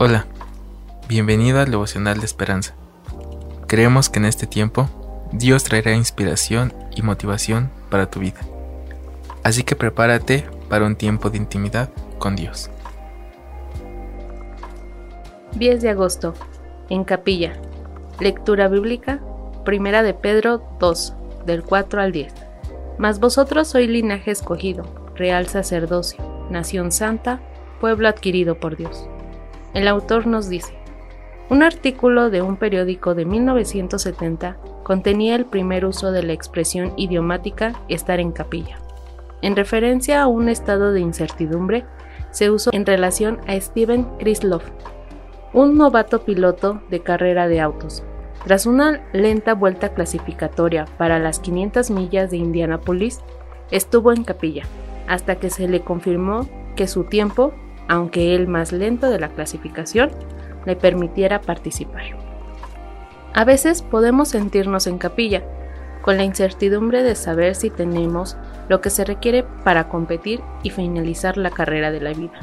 Hola, bienvenido al devocional de esperanza. Creemos que en este tiempo Dios traerá inspiración y motivación para tu vida. Así que prepárate para un tiempo de intimidad con Dios. 10 de agosto, en capilla. Lectura bíblica, primera de Pedro 2, del 4 al 10. Mas vosotros sois linaje escogido, real sacerdocio, nación santa, pueblo adquirido por Dios el autor nos dice, un artículo de un periódico de 1970 contenía el primer uso de la expresión idiomática estar en capilla. En referencia a un estado de incertidumbre, se usó en relación a Steven Krislov, un novato piloto de carrera de autos. Tras una lenta vuelta clasificatoria para las 500 millas de Indianapolis, estuvo en capilla, hasta que se le confirmó que su tiempo aunque el más lento de la clasificación, le permitiera participar. A veces podemos sentirnos en capilla, con la incertidumbre de saber si tenemos lo que se requiere para competir y finalizar la carrera de la vida.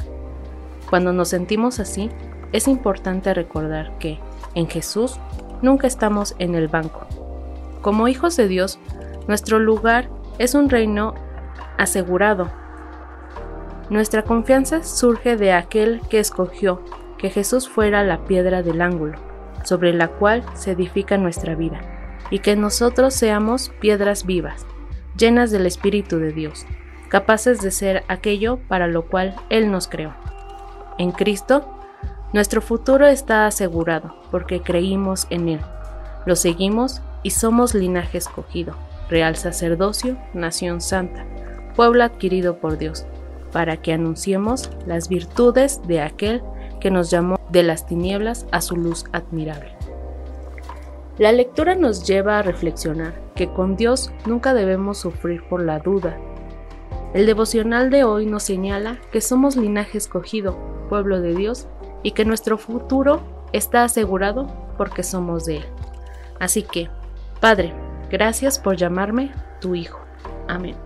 Cuando nos sentimos así, es importante recordar que, en Jesús, nunca estamos en el banco. Como hijos de Dios, nuestro lugar es un reino asegurado nuestra confianza surge de aquel que escogió que Jesús fuera la piedra del ángulo, sobre la cual se edifica nuestra vida, y que nosotros seamos piedras vivas, llenas del Espíritu de Dios, capaces de ser aquello para lo cual Él nos creó. En Cristo, nuestro futuro está asegurado porque creímos en Él, lo seguimos y somos linaje escogido, real sacerdocio, nación santa, pueblo adquirido por Dios para que anunciemos las virtudes de aquel que nos llamó de las tinieblas a su luz admirable. La lectura nos lleva a reflexionar que con Dios nunca debemos sufrir por la duda. El devocional de hoy nos señala que somos linaje escogido, pueblo de Dios, y que nuestro futuro está asegurado porque somos de Él. Así que, Padre, gracias por llamarme tu Hijo. Amén.